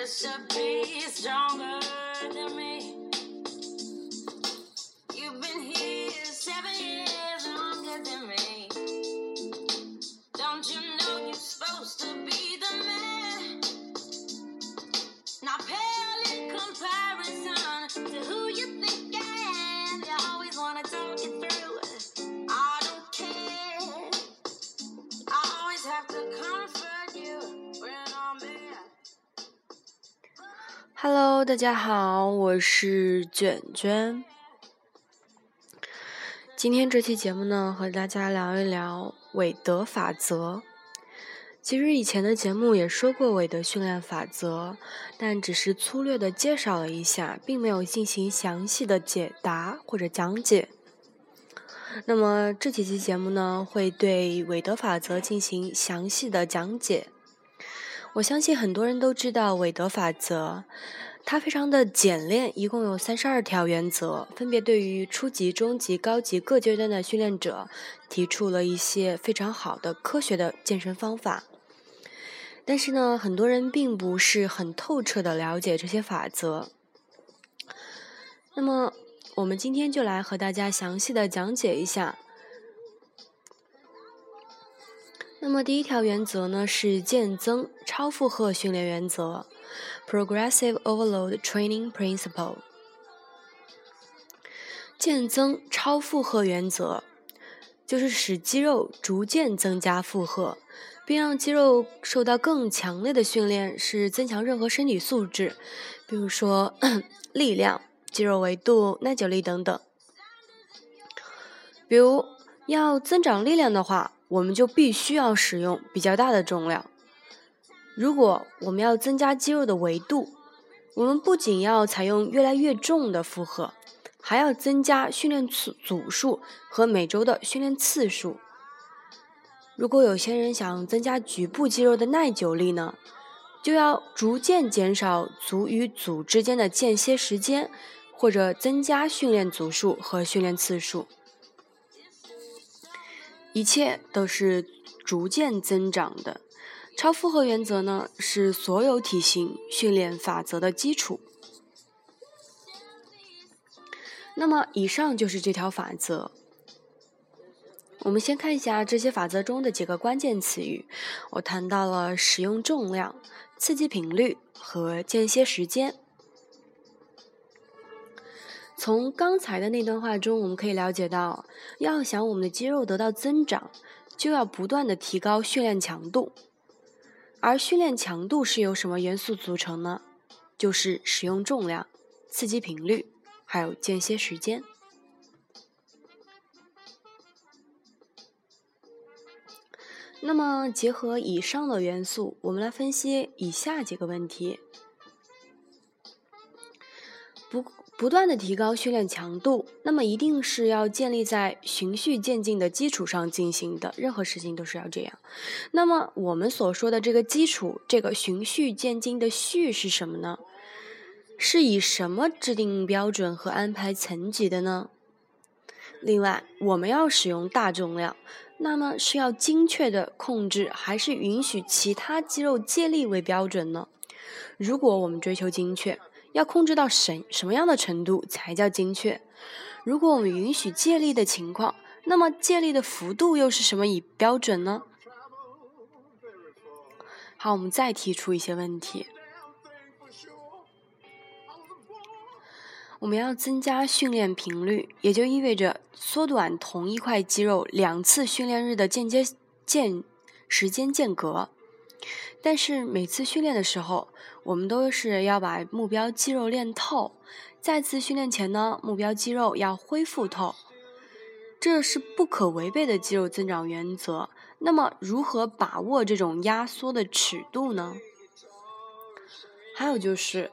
just should be stronger than me. You've been here seven years Hello，大家好，我是卷卷。今天这期节目呢，和大家聊一聊韦德法则。其实以前的节目也说过韦德训练法则，但只是粗略的介绍了一下，并没有进行详细的解答或者讲解。那么这几期节目呢，会对韦德法则进行详细的讲解。我相信很多人都知道韦德法则，它非常的简练，一共有三十二条原则，分别对于初级、中级、高级各阶段的训练者提出了一些非常好的科学的健身方法。但是呢，很多人并不是很透彻的了解这些法则。那么，我们今天就来和大家详细的讲解一下。那么第一条原则呢是渐增超负荷训练原则 （Progressive Overload Training Principle）。渐增超负荷原则就是使肌肉逐渐增加负荷，并让肌肉受到更强烈的训练，是增强任何身体素质，比如说 力量、肌肉维度、耐久力等等。比如要增长力量的话，我们就必须要使用比较大的重量。如果我们要增加肌肉的维度，我们不仅要采用越来越重的负荷，还要增加训练次组数和每周的训练次数。如果有些人想增加局部肌肉的耐久力呢，就要逐渐减少组与组之间的间歇时间，或者增加训练组数和训练次数。一切都是逐渐增长的。超负荷原则呢，是所有体型训练法则的基础。那么，以上就是这条法则。我们先看一下这些法则中的几个关键词语。我谈到了使用重量、刺激频率和间歇时间。从刚才的那段话中，我们可以了解到，要想我们的肌肉得到增长，就要不断的提高训练强度。而训练强度是由什么元素组成呢？就是使用重量、刺激频率，还有间歇时间。那么，结合以上的元素，我们来分析以下几个问题：不不断的提高训练强度，那么一定是要建立在循序渐进的基础上进行的，任何事情都是要这样。那么，我们所说的这个基础，这个循序渐进的“序”是什么呢？是以什么制定标准和安排层级的呢？另外，我们要使用大重量。那么是要精确的控制，还是允许其他肌肉借力为标准呢？如果我们追求精确，要控制到什什么样的程度才叫精确？如果我们允许借力的情况，那么借力的幅度又是什么以标准呢？好，我们再提出一些问题。我们要增加训练频率，也就意味着缩短同一块肌肉两次训练日的间接间时间间隔。但是每次训练的时候，我们都是要把目标肌肉练透。再次训练前呢，目标肌肉要恢复透，这是不可违背的肌肉增长原则。那么，如何把握这种压缩的尺度呢？还有就是。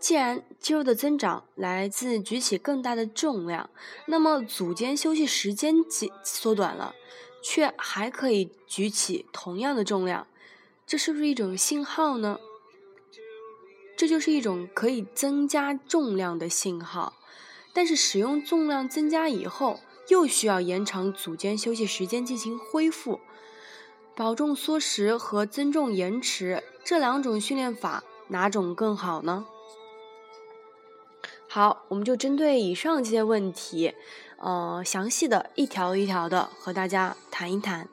既然肌肉的增长来自举起更大的重量，那么组间休息时间缩缩短了，却还可以举起同样的重量，这是不是一种信号呢？这就是一种可以增加重量的信号。但是使用重量增加以后，又需要延长组间休息时间进行恢复。保重缩时和增重延迟这两种训练法。哪种更好呢？好，我们就针对以上这些问题，呃，详细的一条一条的和大家谈一谈。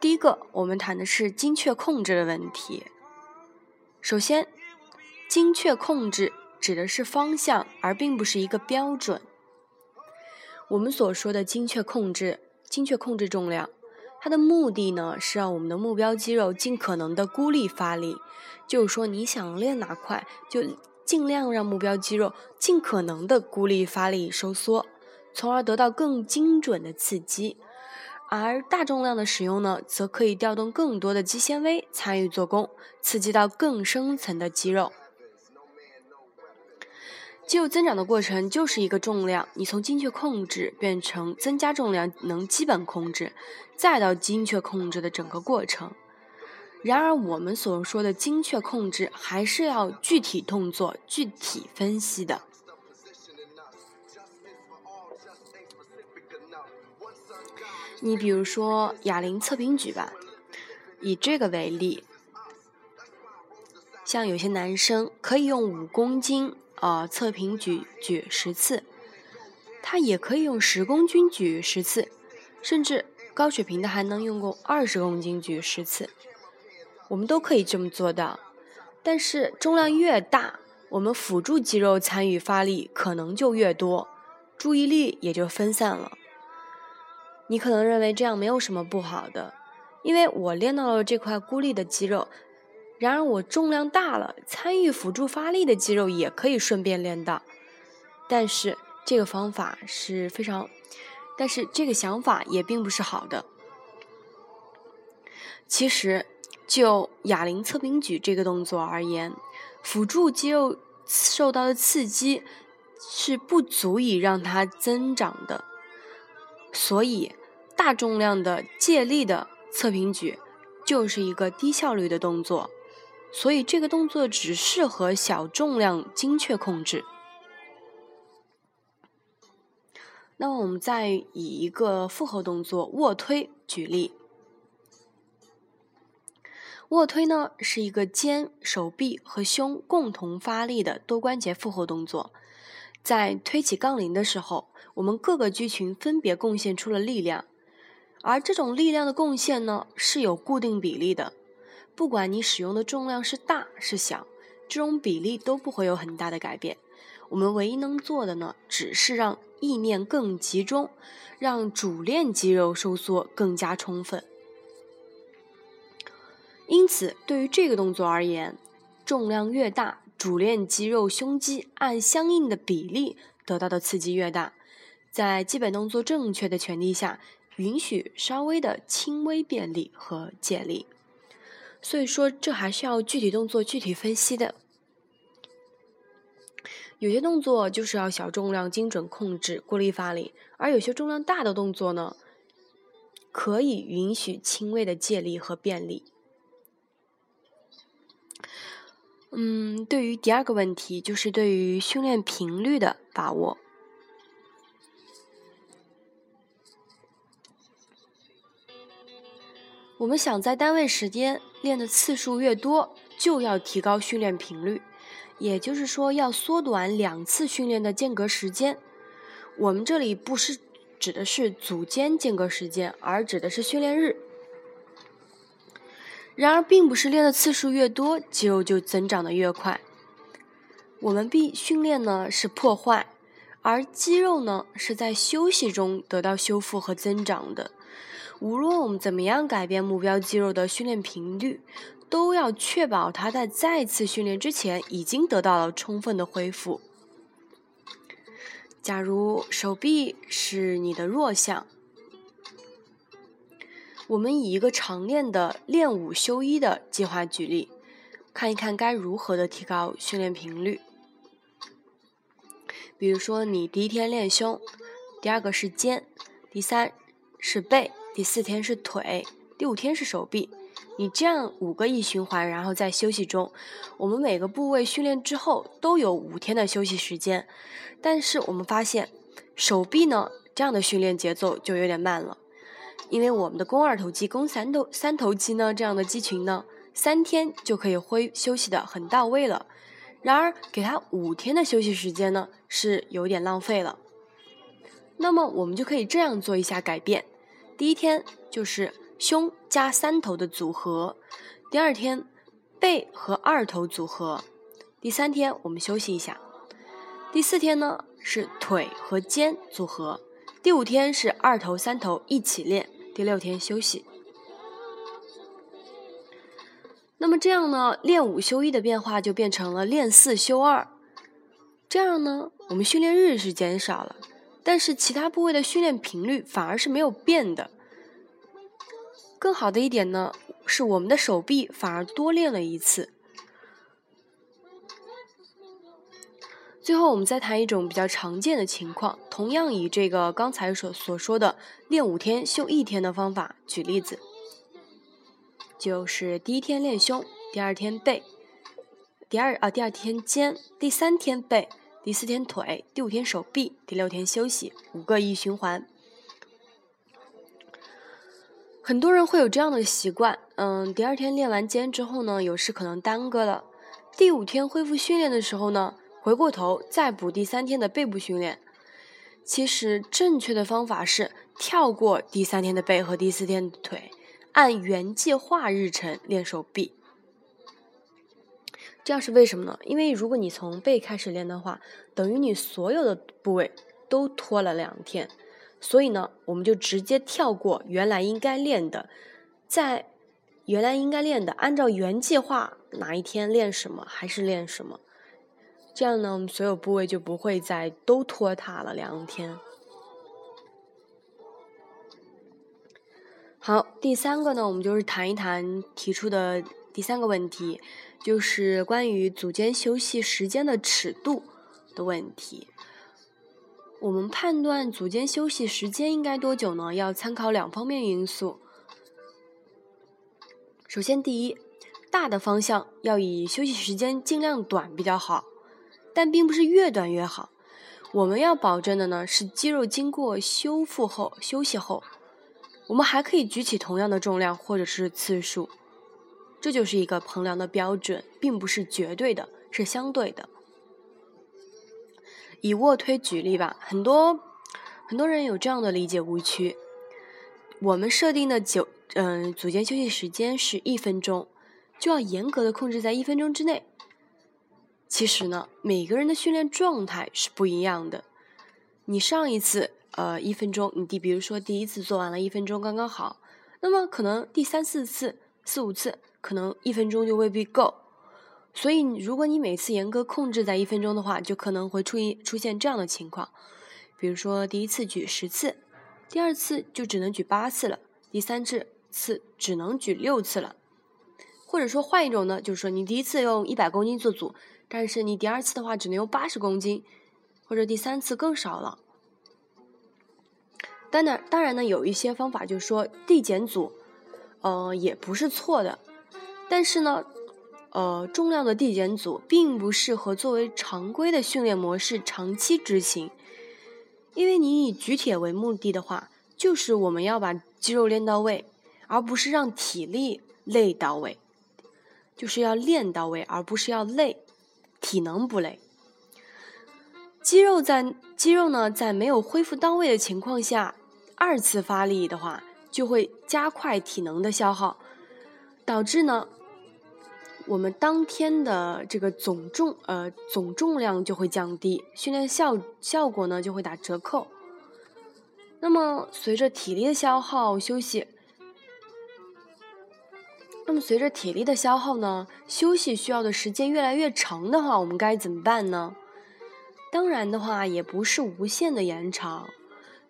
第一个，我们谈的是精确控制的问题。首先，精确控制指的是方向，而并不是一个标准。我们所说的精确控制，精确控制重量，它的目的呢是让我们的目标肌肉尽可能的孤立发力，就是说你想练哪块，就尽量让目标肌肉尽可能的孤立发力收缩，从而得到更精准的刺激。而大重量的使用呢，则可以调动更多的肌纤维参与做功，刺激到更深层的肌肉。肌肉增长的过程就是一个重量，你从精确控制变成增加重量能基本控制，再到精确控制的整个过程。然而，我们所说的精确控制，还是要具体动作具体分析的。你比如说哑铃侧平举吧，以这个为例，像有些男生可以用五公斤呃侧平举举十次，他也可以用十公斤举十次，甚至高水平的还能用过二十公斤举十次，我们都可以这么做到。但是重量越大，我们辅助肌肉参与发力可能就越多，注意力也就分散了。你可能认为这样没有什么不好的，因为我练到了这块孤立的肌肉。然而我重量大了，参与辅助发力的肌肉也可以顺便练到。但是这个方法是非常，但是这个想法也并不是好的。其实就哑铃侧平举这个动作而言，辅助肌肉受到的刺激是不足以让它增长的，所以。大重量的借力的侧平举就是一个低效率的动作，所以这个动作只适合小重量精确控制。那么我们再以一个复合动作卧推举例，卧推呢是一个肩、手臂和胸共同发力的多关节复合动作，在推起杠铃的时候，我们各个肌群分别贡献出了力量。而这种力量的贡献呢，是有固定比例的，不管你使用的重量是大是小，这种比例都不会有很大的改变。我们唯一能做的呢，只是让意念更集中，让主链肌肉收缩更加充分。因此，对于这个动作而言，重量越大，主链肌肉胸肌按相应的比例得到的刺激越大。在基本动作正确的前提下。允许稍微的轻微便利和借力，所以说这还是要具体动作具体分析的。有些动作就是要小重量精准控制孤立发力，而有些重量大的动作呢，可以允许轻微的借力和便利。嗯，对于第二个问题，就是对于训练频率的把握。我们想在单位时间练的次数越多，就要提高训练频率，也就是说要缩短两次训练的间隔时间。我们这里不是指的是组间间隔时间，而指的是训练日。然而，并不是练的次数越多，肌肉就增长的越快。我们必训练呢是破坏，而肌肉呢是在休息中得到修复和增长的。无论我们怎么样改变目标肌肉的训练频率，都要确保它在再次训练之前已经得到了充分的恢复。假如手臂是你的弱项，我们以一个常练的练五休一的计划举例，看一看该如何的提高训练频率。比如说，你第一天练胸，第二个是肩，第三是背。第四天是腿，第五天是手臂，你这样五个一循环，然后在休息中，我们每个部位训练之后都有五天的休息时间。但是我们发现，手臂呢这样的训练节奏就有点慢了，因为我们的肱二头肌、肱三头三头肌呢，这样的肌群呢，三天就可以恢休息的很到位了。然而，给他五天的休息时间呢，是有点浪费了。那么，我们就可以这样做一下改变：第一天就是胸加三头的组合；第二天背和二头组合；第三天我们休息一下；第四天呢是腿和肩组合；第五天是二头三头一起练；第六天休息。那么这样呢，练五休一的变化就变成了练四休二。这样呢，我们训练日是减少了，但是其他部位的训练频率反而是没有变的。更好的一点呢，是我们的手臂反而多练了一次。最后，我们再谈一种比较常见的情况，同样以这个刚才所所说的练五天休一天的方法举例子。就是第一天练胸，第二天背，第二啊第二天肩，第三天背，第四天腿，第五天手臂，第六天休息，五个一循环。很多人会有这样的习惯，嗯，第二天练完肩之后呢，有时可能耽搁了，第五天恢复训练的时候呢，回过头再补第三天的背部训练。其实正确的方法是跳过第三天的背和第四天的腿。按原计划日程练手臂，这样是为什么呢？因为如果你从背开始练的话，等于你所有的部位都拖了两天，所以呢，我们就直接跳过原来应该练的，在原来应该练的，按照原计划哪一天练什么还是练什么，这样呢，我们所有部位就不会再都拖沓了两天。好，第三个呢，我们就是谈一谈提出的第三个问题，就是关于组间休息时间的尺度的问题。我们判断组间休息时间应该多久呢？要参考两方面因素。首先，第一，大的方向要以休息时间尽量短比较好，但并不是越短越好。我们要保证的呢，是肌肉经过修复后休息后。我们还可以举起同样的重量或者是次数，这就是一个衡量的标准，并不是绝对的，是相对的。以卧推举例吧，很多很多人有这样的理解误区：我们设定的九嗯组间休息时间是一分钟，就要严格的控制在一分钟之内。其实呢，每个人的训练状态是不一样的。你上一次。呃，一分钟，你第比如说第一次做完了一分钟刚刚好，那么可能第三四次、四五次，可能一分钟就未必够。所以，如果你每次严格控制在一分钟的话，就可能会出现出现这样的情况，比如说第一次举十次，第二次就只能举八次了，第三次次只能举六次了。或者说换一种呢，就是说你第一次用一百公斤做组，但是你第二次的话只能用八十公斤，或者第三次更少了。当然，当然呢，有一些方法就是说递减组，呃，也不是错的。但是呢，呃，重量的递减组并不适合作为常规的训练模式长期执行，因为你以举铁为目的的话，就是我们要把肌肉练到位，而不是让体力累到位，就是要练到位，而不是要累，体能不累。肌肉在肌肉呢，在没有恢复到位的情况下。二次发力的话，就会加快体能的消耗，导致呢，我们当天的这个总重呃总重量就会降低，训练效效果呢就会打折扣。那么随着体力的消耗休息，那么随着体力的消耗呢，休息需要的时间越来越长的话，我们该怎么办呢？当然的话，也不是无限的延长。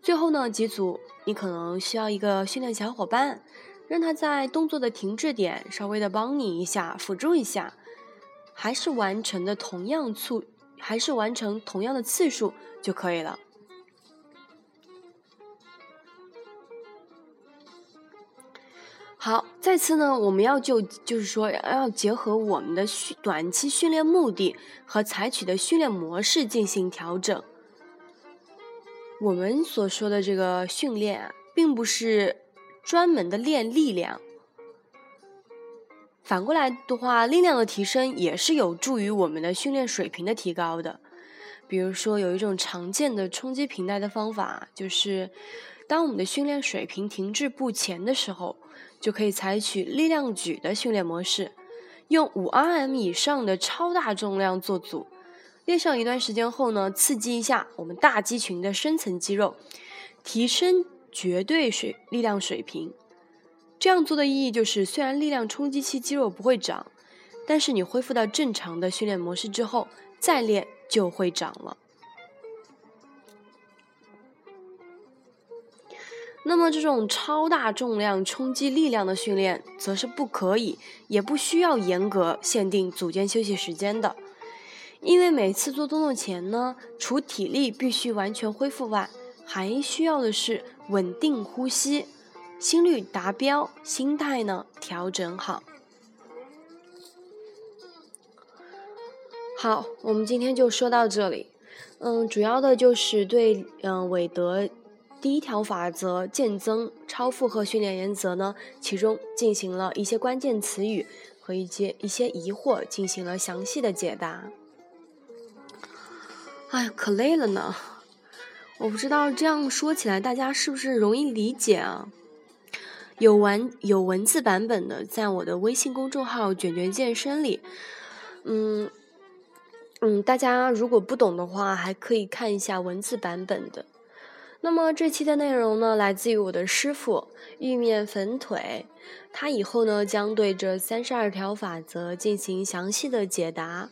最后呢，几组你可能需要一个训练小伙伴，让他在动作的停滞点稍微的帮你一下，辅助一下，还是完成的同样次，还是完成同样的次数就可以了。好，再次呢，我们要就就是说要结合我们的训短期训练目的和采取的训练模式进行调整。我们所说的这个训练啊，并不是专门的练力量。反过来的话，力量的提升也是有助于我们的训练水平的提高的。比如说，有一种常见的冲击平台的方法，就是当我们的训练水平停滞不前的时候，就可以采取力量举的训练模式，用五 RM 以上的超大重量做组。练上一段时间后呢，刺激一下我们大肌群的深层肌肉，提升绝对水力量水平。这样做的意义就是，虽然力量冲击期肌肉不会长，但是你恢复到正常的训练模式之后，再练就会长了。那么，这种超大重量冲击力量的训练，则是不可以，也不需要严格限定组间休息时间的。因为每次做动作前呢，除体力必须完全恢复外，还需要的是稳定呼吸、心率达标、心态呢调整好。好，我们今天就说到这里。嗯，主要的就是对嗯韦德第一条法则渐增超负荷训练原则呢，其中进行了一些关键词语和一些一些疑惑进行了详细的解答。哎呀，可累了呢！我不知道这样说起来大家是不是容易理解啊？有文有文字版本的，在我的微信公众号“卷卷健身”里，嗯嗯，大家如果不懂的话，还可以看一下文字版本的。那么这期的内容呢，来自于我的师傅玉面粉腿，他以后呢将对这三十二条法则进行详细的解答。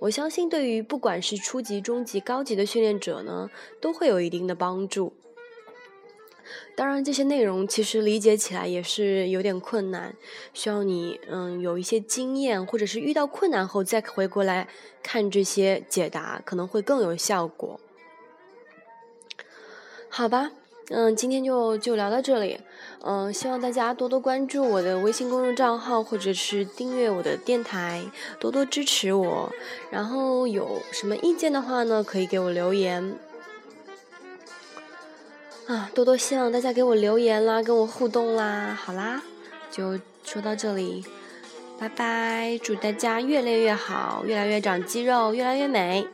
我相信对于不管是初级、中级、高级的训练者呢，都会有一定的帮助。当然，这些内容其实理解起来也是有点困难，需要你嗯有一些经验，或者是遇到困难后再回过来看这些解答，可能会更有效果。好吧，嗯，今天就就聊到这里，嗯，希望大家多多关注我的微信公众账号，或者是订阅我的电台，多多支持我。然后有什么意见的话呢，可以给我留言。啊，多多希望大家给我留言啦，跟我互动啦。好啦，就说到这里，拜拜，祝大家越练越好，越来越长肌肉，越来越美。